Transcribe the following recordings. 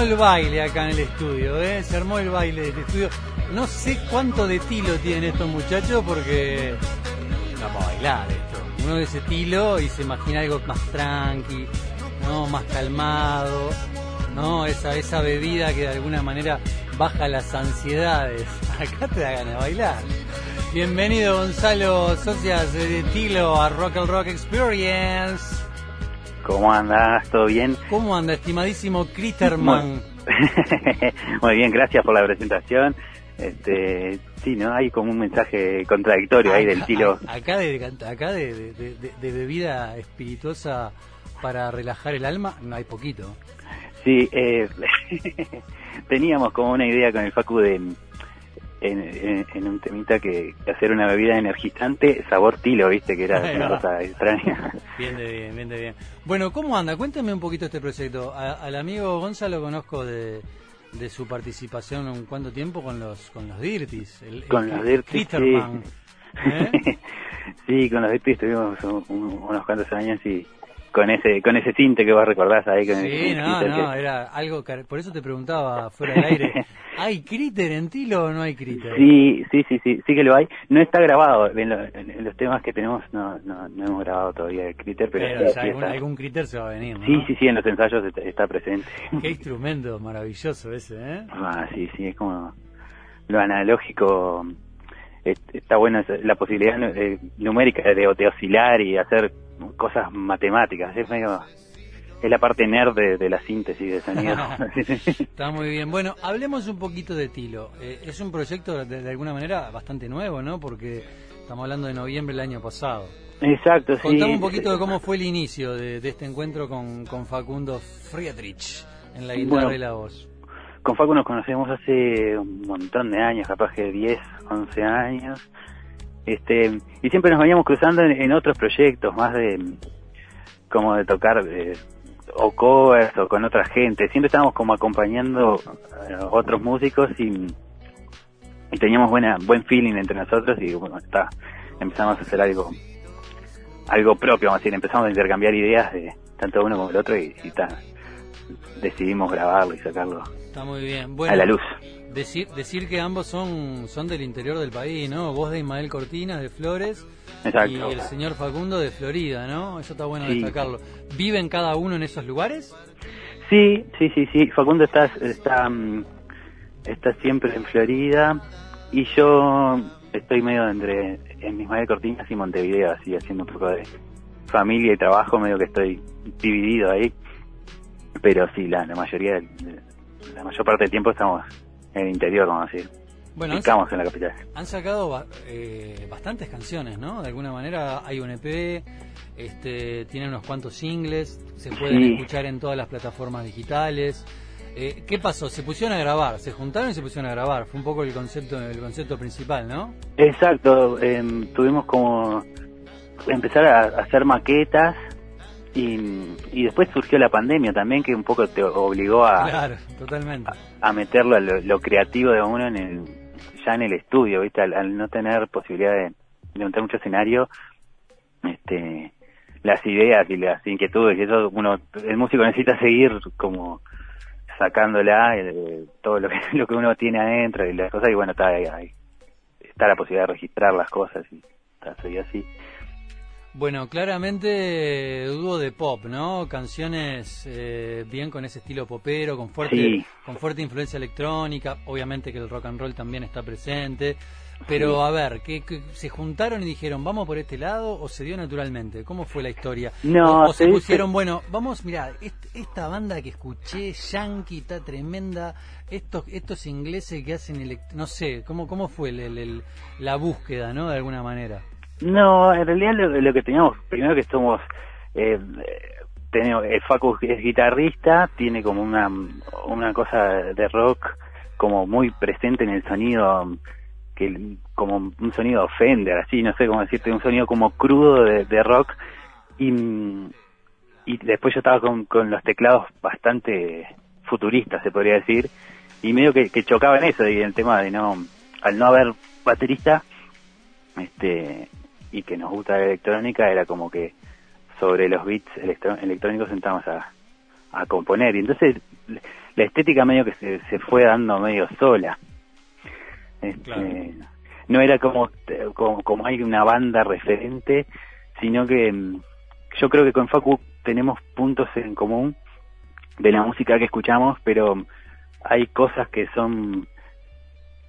el baile acá en el estudio, ¿eh? Se armó el baile del estudio. No sé cuánto de tilo tienen estos muchachos porque no para bailar esto. Uno de ese tilo y se imagina algo más tranqui, ¿no? Más calmado, ¿no? Esa, esa bebida que de alguna manera baja las ansiedades. Acá te da ganas de bailar. Bienvenido Gonzalo Socias de Tilo a Rock and Rock Experience. ¿Cómo andas? ¿Todo bien? ¿Cómo anda, estimadísimo Critterman? Muy bien, gracias por la presentación. Este, sí, ¿no? Hay como un mensaje contradictorio ahí del tilo. Acá de, acá de, bebida espirituosa para relajar el alma, no hay poquito. Sí, eh, teníamos como una idea con el Facu de en, un temita que hacer una bebida energizante sabor tilo, viste, que era una cosa extraña. Bien de bien, bien de bien. Bueno, ¿cómo anda? Cuéntame un poquito este proyecto. al amigo Gonzalo conozco de, de su participación en cuánto tiempo con los con los Dirtis. con los Dirtis, sí. ¿eh? sí. con los Dirtis estuvimos unos cuantos años y con ese con ese tinte que vos recordás ahí con sí, no, no, era algo por eso te preguntaba fuera del aire ¿hay críter en Tilo o no hay críter? sí sí sí sí sí que lo hay no está grabado en, los temas que tenemos no, no, no hemos grabado todavía el críter pero, algún, críter se va a venir ¿no? sí sí sí en los ensayos está, presente qué instrumento maravilloso ese ¿eh? ah sí sí es como lo analógico está bueno la posibilidad eh, numérica de, de oscilar y hacer cosas matemáticas, es medio es la parte nerd de, la síntesis de sonido. Está muy bien. Bueno, hablemos un poquito de Tilo. Eh, es un proyecto de, alguna manera bastante nuevo, ¿no? Porque estamos hablando de noviembre del año pasado. Exacto, sí. Contame un poquito de cómo fue el inicio de, este encuentro con, Facundo Friedrich en la guitarra y la voz. Con Facu nos conocemos hace un montón de años, capaz que 10, 11 años. Este, y siempre nos veníamos cruzando en, otros proyectos, más de como de tocar eh, o covers o con otra gente. Siempre estábamos como acompañando a otros músicos y, y teníamos buena buen feeling entre nosotros y bueno, está, empezamos a hacer algo algo propio, vamos empezamos a intercambiar ideas de tanto uno como el otro y, y decidimos grabarlo y sacarlo muy bien. a la luz. Decir, decir que ambos son, son del interior del país, ¿no? Vos de Ismael Cortina, de Flores, y el señor Facundo de Florida, ¿no? Eso está bueno destacarlo. ¿Viven cada uno en esos lugares? Sí, sí, sí, sí. Facundo está, está, mm, está siempre en Florida y yo estoy medio entre en Ismael Cortina y Montevideo, así haciendo un poco de familia y trabajo, medio que estoy dividido ahí. Pero sí, la, la mayoría de, la mayor parte del tiempo estamos en el interior, vamos a decir. Bueno, Estamos en la capital. Han sacado eh, bastantes canciones, ¿no? De alguna manera hay un EP, este, tienen unos cuantos singles, se pueden escuchar en todas las plataformas digitales. Eh, ¿Qué pasó? Se pusieron a grabar, se juntaron y se pusieron a grabar. Fue un poco el concepto, el concepto principal, ¿no? Exacto. Em, tuvimos como empezar a hacer maquetas y, después surgió la pandemia también, que un poco te obligó a, totalmente. a, meterlo a lo, creativo de uno en el, ya en el estudio, ¿viste? Al, no tener posibilidad de, montar mucho escenario, este, las ideas y las inquietudes, y eso uno, el músico necesita seguir como sacándola, eh, todo lo que, lo que uno tiene adentro y las cosas, y bueno, está ahí, está la posibilidad de registrar las cosas y está, así. Bueno, claramente dúo de pop, ¿no? Canciones eh, bien con ese estilo popero, con fuerte, con fuerte influencia electrónica. Obviamente que el rock and roll también está presente. Pero a ver, ¿qué, se juntaron y dijeron, vamos por este lado o se dio naturalmente? ¿Cómo fue la historia? No, o, se pusieron, bueno, vamos, mira, esta banda que escuché, Yankee, está tremenda, estos, estos ingleses que hacen, no sé, ¿cómo, cómo fue la búsqueda, ¿no? De alguna manera. No, en realidad lo, que teníamos, primero que somos, eh, tenemos, el Facu es guitarrista, tiene como una, una cosa de rock como muy presente en el sonido, que como un sonido Fender, así, no sé cómo decirte, un sonido como crudo de, rock, y, y después yo estaba con, con los teclados bastante futuristas, se podría decir, y medio que, que chocaba en eso, y el tema de no, al no haber baterista, este y que nos gusta la electrónica era como que sobre los beats electrónicos sentamos a, a componer y entonces la estética medio que se, se fue dando medio sola. Este, No era como, como, como hay una banda referente, sino que mm, yo creo que con Facu tenemos puntos en común de la música que escuchamos, pero hay cosas que son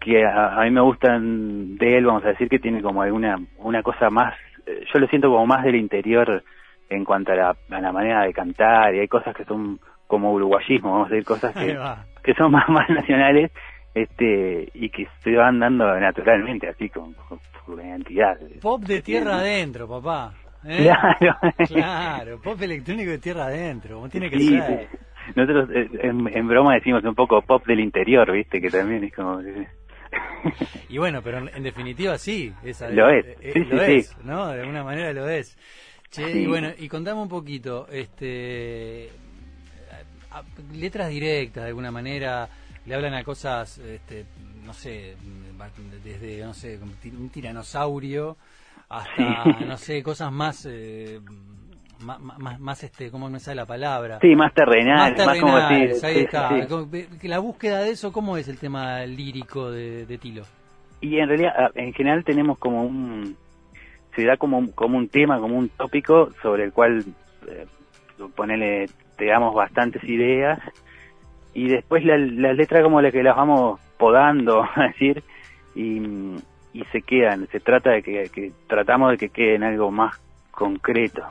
que a, mí me gustan de él, vamos a decir que tiene como alguna una cosa más, eh, yo lo siento como más del interior en cuanto a la, a la manera de cantar y hay cosas que son como uruguayismo, vamos a decir cosas que, que son más, más nacionales este y que se van dando naturalmente así con, la identidad. Pop de tierra adentro, papá. ¿eh? Claro. claro, pop electrónico de tierra adentro, como tiene que ser. Nosotros eh, en, broma decimos un poco pop del interior, ¿viste? Que también es como... y bueno, pero en, definitiva sí. Esa, lo es, eh, sí, lo sí, es, ¿no? De alguna manera lo es. Che, y bueno, y contame un poquito, este letras directas de alguna manera, le hablan a cosas, este, no sé, desde, no sé, un tiranosaurio hasta, no sé, cosas más... Eh, más, más, este, ¿cómo me sale la palabra? Sí, más terrenal, más, como ahí está. La búsqueda de eso, ¿cómo es el tema lírico de, Tilo? Y en realidad, en general tenemos como un, se da como un, como un tema, como un tópico sobre el cual eh, ponele, te damos bastantes ideas y después las la letras como la que las vamos podando, a decir, y, y se quedan. Se trata de que, tratamos de que queden algo más concreto.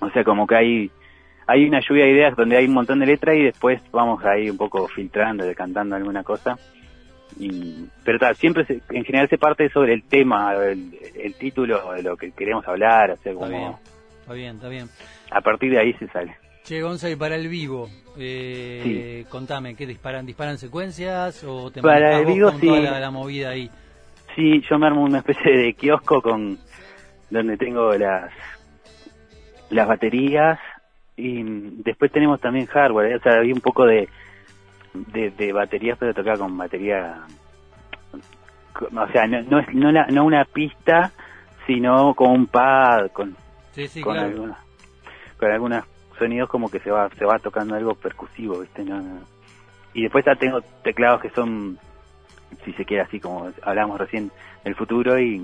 O sea, como que hay hay una lluvia de ideas donde hay un montón de letras y después vamos ahí un poco filtrando, decantando alguna cosa. Y, pero tal, siempre en general se parte sobre el tema, el, título de lo que queremos hablar, o como... bien, está bien, está bien. A partir de ahí se sale. Che, Gonzalo, y para el vivo, eh, contame, ¿qué disparan? ¿Disparan secuencias o te para el vivo, con sí. toda la, movida ahí? Sí, yo me armo una especie de kiosco con donde tengo las las baterías y después tenemos también hardware, o sea, hay un poco de, de, baterías, pero tocar con batería, o sea, no, no, no, no una pista, sino con un pad, con, con, algunos, con algunas sonidos como que se va se va tocando algo percusivo, ¿viste? No, Y después ya tengo teclados que son, si se quiere así como hablamos recién, el futuro y,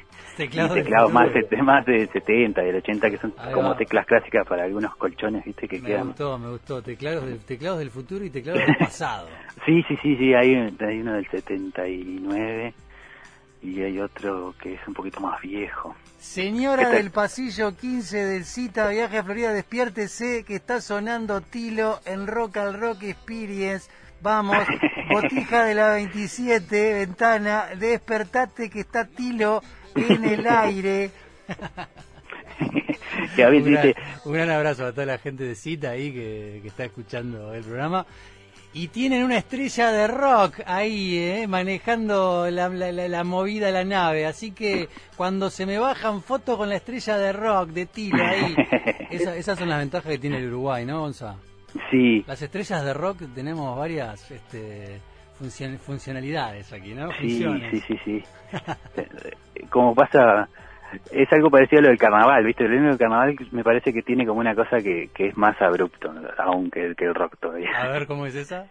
teclados más, más de 70 y del 80 que son como teclas clásicas para algunos colchones, ¿viste? Que me quedan... gustó, me gustó. Teclados, de, teclados del futuro y teclados del pasado. sí, sí, sí, sí, hay, hay uno del 79 y hay otro que es un poquito más viejo. Señora del pasillo 15 del Cita Viaje a Florida, despiértese que está sonando Tilo en Rock al Rock Experience. Vamos, botija de la 27, ventana, despertate que está Tilo en el aire. un, gran, abrazo a toda la gente de Cita ahí que está escuchando el programa y tienen una estrella de rock ahí, eh, manejando la, la, la, movida de la nave. Así que cuando se me bajan fotos con la estrella de rock de Tilo ahí, esas son las ventajas que tiene el Uruguay, ¿no, Gonza? Sí. Las estrellas de rock tenemos varias este, funcionalidades aquí, ¿no? Sí, sí, sí, sí. Como pasa es algo parecido a lo del carnaval, ¿viste? El del carnaval me parece que tiene como una cosa que, que es más abrupto, aún que, el rock todavía. A ver, ¿cómo es esa?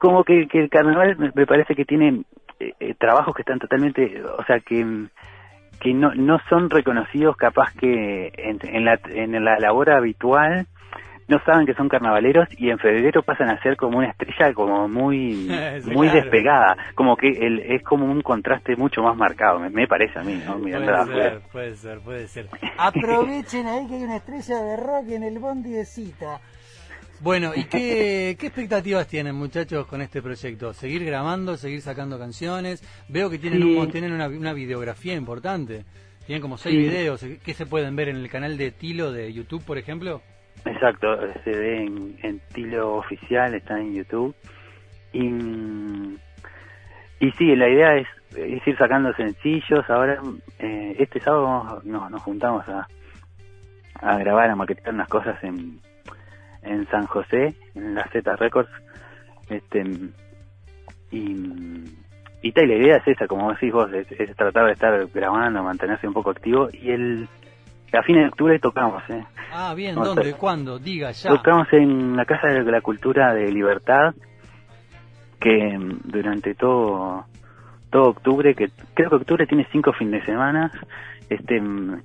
Como que, que el carnaval me, parece que tiene eh, eh, trabajos que están totalmente, o sea, que que no, no son reconocidos capaz que en, en, la, en la labor habitual no saben que son carnavaleros y en febrero pasan a ser como una estrella como muy muy despegada como que el, es como un contraste mucho más marcado me, parece a mí ¿no? puede, ser, puede ser puede ser aprovechen ahí que hay una estrella de rock en el bondi de cita bueno, ¿y qué, qué expectativas tienen muchachos con este proyecto? ¿Seguir grabando, seguir sacando canciones? Veo que tienen, un, tienen una, una, videografía importante. Tienen como seis videos. ¿Qué se pueden ver en el canal de Tilo de YouTube, por ejemplo? Exacto, se ve en, en Tilo Oficial, está en YouTube. Y, y sí, la idea es, ir sacando sencillos. Ahora, eh, este sábado nos, nos juntamos a, a grabar, a maquetar unas cosas en, en San José, en la Z Records. Este, y, y tal, la idea es esa, como decís vos, es, es tratar de estar grabando, mantenerse un poco activo. Y el a fines de octubre tocamos, ¿eh? Ah, bien, ¿dónde? ¿Cuándo? Diga, ya. Tocamos en la Casa de la Cultura de Libertad, que mm, durante todo todo octubre, que creo que octubre tiene cinco fines de semana, este mm,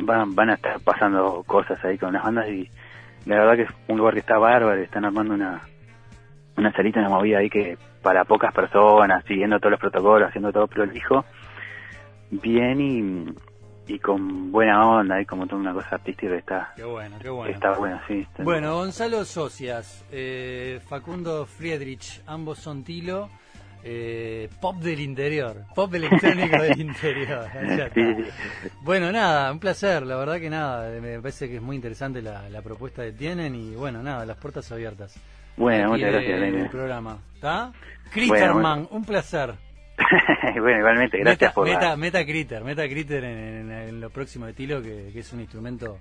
van, van a estar pasando cosas ahí con las bandas y la verdad que es un lugar que está bárbaro, están armando una una salita, una movida ahí que para pocas personas, siguiendo todos los protocolos, haciendo todo prolijo, bien y, y con buena onda, y como toda una cosa artística está, Qué bueno, qué bueno. está bueno, sí. está- Bueno, Gonzalo Socias, eh, Facundo Friedrich, ambos son Tilo, eh, pop del interior, pop electrónico del interior. Bueno, nada, un placer, la verdad que nada, me parece que es muy interesante la, la propuesta que tienen y bueno, nada, las puertas abiertas. Bueno, Aquí muchas de- gracias, Elena. programa, ¿está? Critterman, un placer. bueno, igualmente, gracias meta, por la- meta, meta Critter, meta Critter en, en- en lo próximo de Tilo, que, que es un instrumento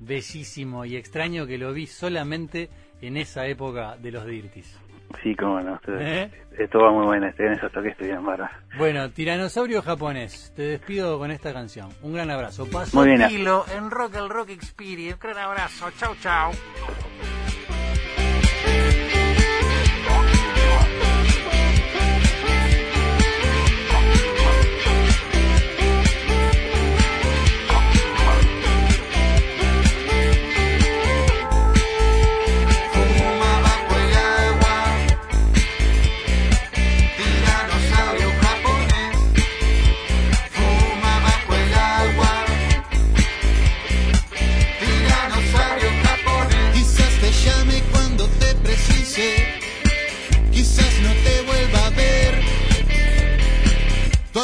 bellísimo y extraño que lo vi solamente en esa época de los Dirtis. Sí, cómo no. ¿Eh? esto va muy bueno, en esos toques estuvieron barras. Bueno, tiranosaurio japonés, te despido con esta canción. Un gran abrazo. Paso Muy bien. Tilo en Rock el Rock Experience. Gran abrazo. Chau, chau.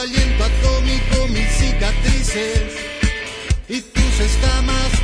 Aliento atómico, mil cicatrices y tus escamas